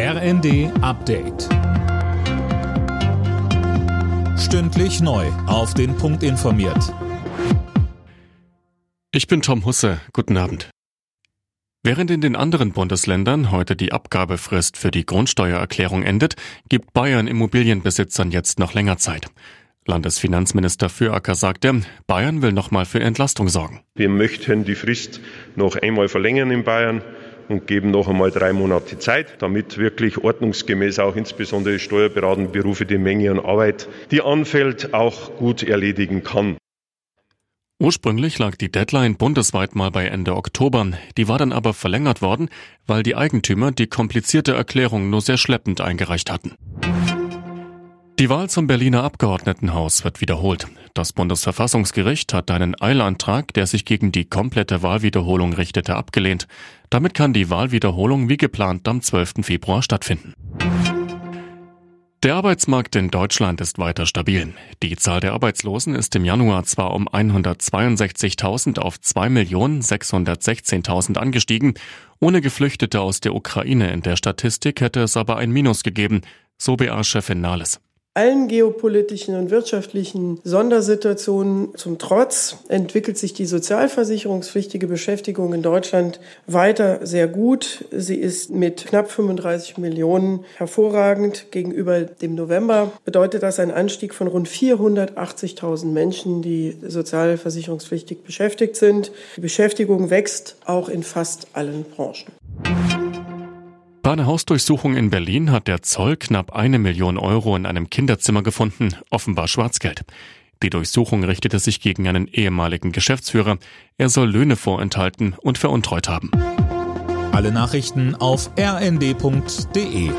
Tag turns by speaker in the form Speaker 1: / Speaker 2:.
Speaker 1: RND Update. Stündlich neu. Auf den Punkt informiert.
Speaker 2: Ich bin Tom Husse. Guten Abend. Während in den anderen Bundesländern heute die Abgabefrist für die Grundsteuererklärung endet, gibt Bayern Immobilienbesitzern jetzt noch länger Zeit. Landesfinanzminister Füracker sagte, Bayern will nochmal für Entlastung sorgen.
Speaker 3: Wir möchten die Frist noch einmal verlängern in Bayern und geben noch einmal drei Monate Zeit, damit wirklich ordnungsgemäß auch insbesondere steuerberatende Berufe die Menge an Arbeit, die anfällt, auch gut erledigen kann.
Speaker 2: Ursprünglich lag die Deadline bundesweit mal bei Ende Oktober. Die war dann aber verlängert worden, weil die Eigentümer die komplizierte Erklärung nur sehr schleppend eingereicht hatten. Die Wahl zum Berliner Abgeordnetenhaus wird wiederholt. Das Bundesverfassungsgericht hat einen Eilantrag, der sich gegen die komplette Wahlwiederholung richtete, abgelehnt. Damit kann die Wahlwiederholung wie geplant am 12. Februar stattfinden. Der Arbeitsmarkt in Deutschland ist weiter stabil. Die Zahl der Arbeitslosen ist im Januar zwar um 162.000 auf 2.616.000 angestiegen. Ohne Geflüchtete aus der Ukraine in der Statistik hätte es aber ein Minus gegeben, so BA-Chefin Nahles.
Speaker 4: Allen geopolitischen und wirtschaftlichen Sondersituationen zum Trotz entwickelt sich die sozialversicherungspflichtige Beschäftigung in Deutschland weiter sehr gut. Sie ist mit knapp 35 Millionen hervorragend. Gegenüber dem November bedeutet das ein Anstieg von rund 480.000 Menschen, die sozialversicherungspflichtig beschäftigt sind. Die Beschäftigung wächst auch in fast allen Branchen.
Speaker 2: Bei einer Hausdurchsuchung in Berlin hat der Zoll knapp eine Million Euro in einem Kinderzimmer gefunden, offenbar Schwarzgeld. Die Durchsuchung richtete sich gegen einen ehemaligen Geschäftsführer. Er soll Löhne vorenthalten und veruntreut haben.
Speaker 1: Alle Nachrichten auf rnd.de